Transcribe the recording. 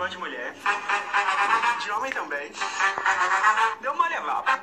gosto de mulher. De homem também.